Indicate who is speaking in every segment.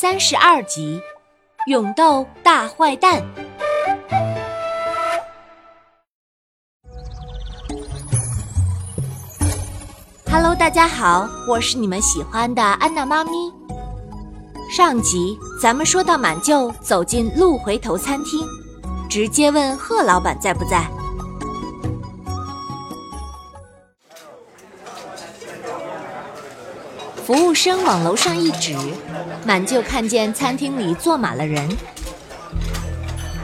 Speaker 1: 三十二集，勇斗大坏蛋。Hello，大家好，我是你们喜欢的安娜妈咪。上集咱们说到满舅走进鹿回头餐厅，直接问贺老板在不在。服务生往楼上一指，满就看见餐厅里坐满了人。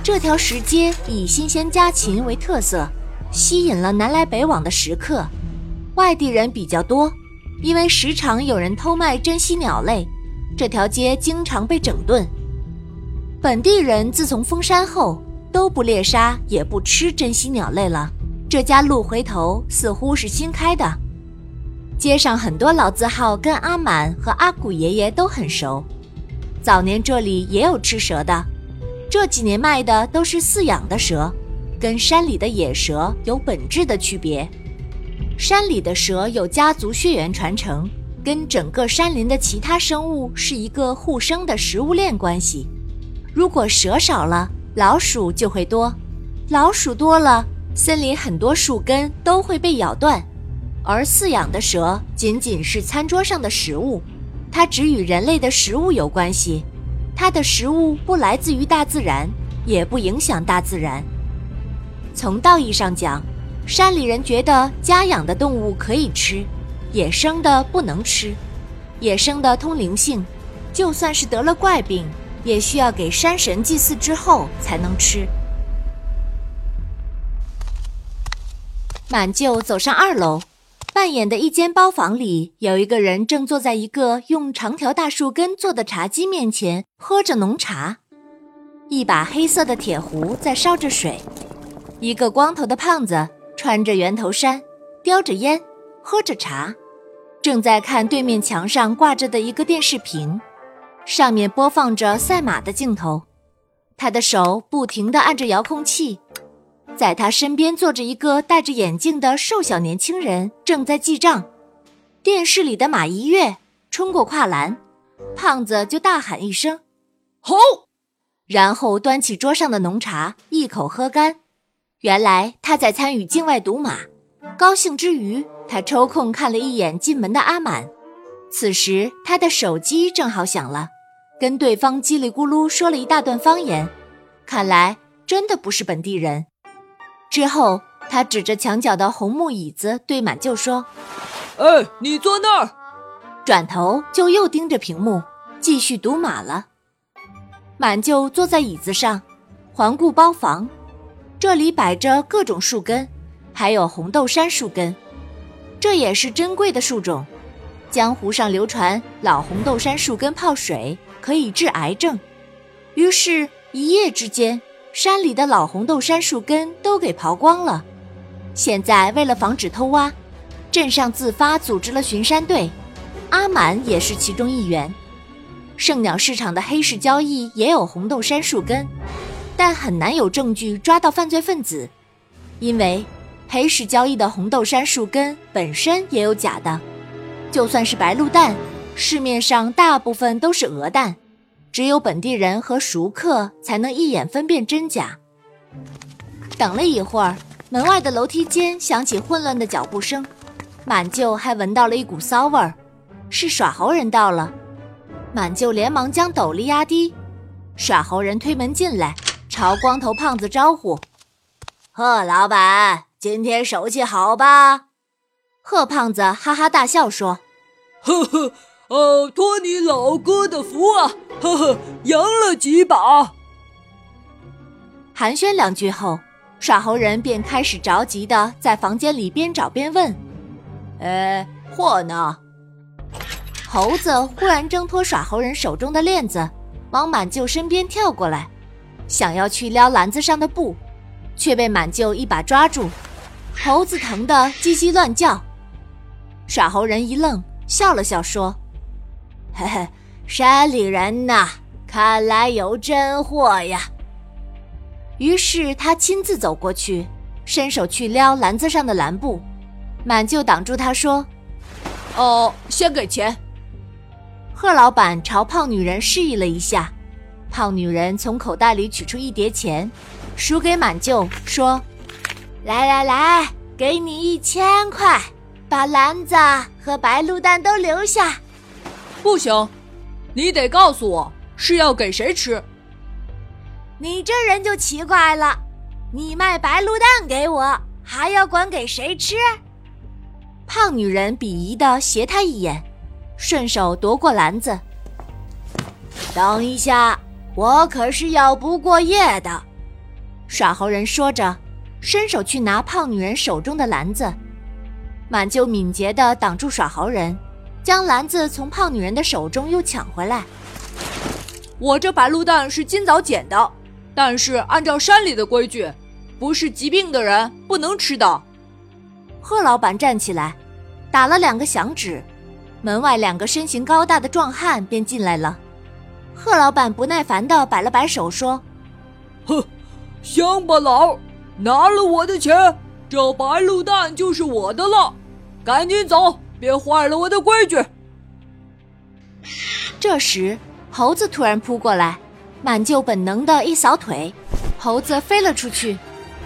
Speaker 1: 这条石阶以新鲜家禽为特色，吸引了南来北往的食客。外地人比较多，因为时常有人偷卖珍稀鸟类，这条街经常被整顿。本地人自从封山后，都不猎杀也不吃珍稀鸟类了。这家鹿回头似乎是新开的。街上很多老字号跟阿满和阿古爷爷都很熟，早年这里也有吃蛇的，这几年卖的都是饲养的蛇，跟山里的野蛇有本质的区别。山里的蛇有家族血缘传承，跟整个山林的其他生物是一个互生的食物链关系。如果蛇少了，老鼠就会多，老鼠多了，森林很多树根都会被咬断。而饲养的蛇仅仅是餐桌上的食物，它只与人类的食物有关系，它的食物不来自于大自然，也不影响大自然。从道义上讲，山里人觉得家养的动物可以吃，野生的不能吃。野生的通灵性，就算是得了怪病，也需要给山神祭祀之后才能吃。满舅走上二楼。扮演的一间包房里，有一个人正坐在一个用长条大树根做的茶几面前，喝着浓茶。一把黑色的铁壶在烧着水。一个光头的胖子穿着圆头衫，叼着烟，喝着茶，正在看对面墙上挂着的一个电视屏，上面播放着赛马的镜头。他的手不停地按着遥控器。在他身边坐着一个戴着眼镜的瘦小年轻人，正在记账。电视里的马一跃冲过跨栏，胖子就大喊一声“吼”，然后端起桌上的浓茶一口喝干。原来他在参与境外赌马，高兴之余，他抽空看了一眼进门的阿满。此时他的手机正好响了，跟对方叽里咕噜说了一大段方言，看来真的不是本地人。之后，他指着墙角的红木椅子对满舅说：“
Speaker 2: 哎，你坐那儿。”
Speaker 1: 转头就又盯着屏幕，继续赌马了。满舅坐在椅子上，环顾包房，这里摆着各种树根，还有红豆杉树根，这也是珍贵的树种。江湖上流传，老红豆杉树根泡水可以治癌症。于是，一夜之间。山里的老红豆杉树根都给刨光了，现在为了防止偷挖，镇上自发组织了巡山队，阿满也是其中一员。圣鸟市场的黑市交易也有红豆杉树根，但很难有证据抓到犯罪分子，因为黑市交易的红豆杉树根本身也有假的，就算是白鹿蛋，市面上大部分都是鹅蛋。只有本地人和熟客才能一眼分辨真假。等了一会儿，门外的楼梯间响起混乱的脚步声，满舅还闻到了一股骚味儿，是耍猴人到了。满舅连忙将斗笠压低，耍猴人推门进来，朝光头胖子招呼：“
Speaker 3: 贺老板，今天手气好吧？”
Speaker 1: 贺胖子哈哈大笑说：“
Speaker 2: 呵呵。”呃，托你老哥的福啊，呵呵，赢了几把。
Speaker 1: 寒暄两句后，耍猴人便开始着急的在房间里边找边问：“
Speaker 3: 呃，货呢？”
Speaker 1: 猴子忽然挣脱耍猴人手中的链子，往满舅身边跳过来，想要去撩篮子上的布，却被满舅一把抓住。猴子疼得叽叽乱叫。耍猴人一愣，笑了笑说。
Speaker 3: 嘿嘿，山里人呐，看来有真货呀。
Speaker 1: 于是他亲自走过去，伸手去撩篮子上的蓝布，满就挡住他说：“
Speaker 2: 哦，先给钱。”
Speaker 1: 贺老板朝胖女人示意了一下，胖女人从口袋里取出一叠钱，数给满舅，说：“
Speaker 3: 来来来，给你一千块，把篮子和白鹿蛋都留下。”
Speaker 2: 不行，你得告诉我是要给谁吃。
Speaker 3: 你这人就奇怪了，你卖白鹿蛋给我，还要管给谁吃？
Speaker 1: 胖女人鄙夷的斜他一眼，顺手夺过篮子。
Speaker 3: 等一下，我可是要不过夜的。
Speaker 1: 耍猴人说着，伸手去拿胖女人手中的篮子。满就敏捷的挡住耍猴人。将篮子从胖女人的手中又抢回来。
Speaker 2: 我这白鹿蛋是今早捡的，但是按照山里的规矩，不是疾病的人不能吃的。
Speaker 1: 贺老板站起来，打了两个响指，门外两个身形高大的壮汉便进来了。贺老板不耐烦地摆了摆手，说：“
Speaker 2: 哼，乡巴佬，拿了我的钱，这白鹿蛋就是我的了，赶紧走。”别坏了我的规矩！
Speaker 1: 这时，猴子突然扑过来，满舅本能的一扫腿，猴子飞了出去，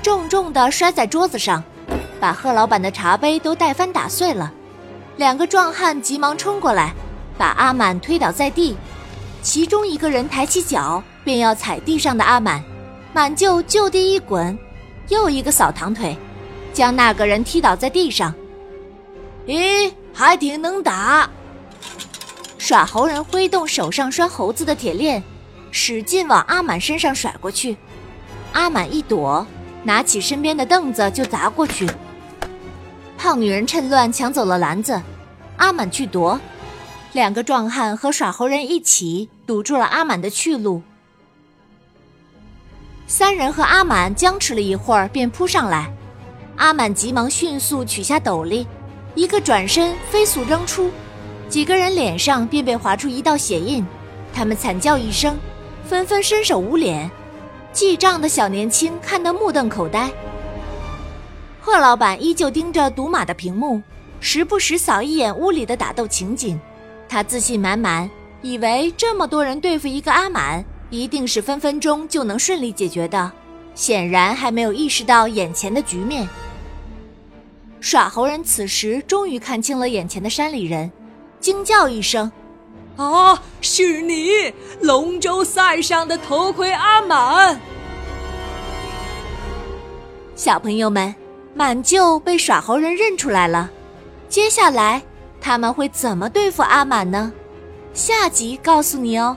Speaker 1: 重重的摔在桌子上，把贺老板的茶杯都带翻打碎了。两个壮汉急忙冲过来，把阿满推倒在地，其中一个人抬起脚便要踩地上的阿满，满舅就地一滚，又一个扫堂腿，将那个人踢倒在地上。
Speaker 3: 咦？还挺能打，
Speaker 1: 耍猴人挥动手上拴猴子的铁链，使劲往阿满身上甩过去。阿满一躲，拿起身边的凳子就砸过去。胖女人趁乱抢走了篮子，阿满去夺，两个壮汉和耍猴人一起堵住了阿满的去路。三人和阿满僵持了一会儿，便扑上来。阿满急忙迅速取下斗笠。一个转身，飞速扔出，几个人脸上便被划出一道血印，他们惨叫一声，纷纷伸手捂脸。记账的小年轻看得目瞪口呆。贺老板依旧盯着赌马的屏幕，时不时扫一眼屋里的打斗情景。他自信满满，以为这么多人对付一个阿满，一定是分分钟就能顺利解决的，显然还没有意识到眼前的局面。耍猴人此时终于看清了眼前的山里人，惊叫一声：“
Speaker 2: 啊，是你，龙舟赛上的头盔阿满！”
Speaker 1: 小朋友们，满舅被耍猴人认出来了，接下来他们会怎么对付阿满呢？下集告诉你哦。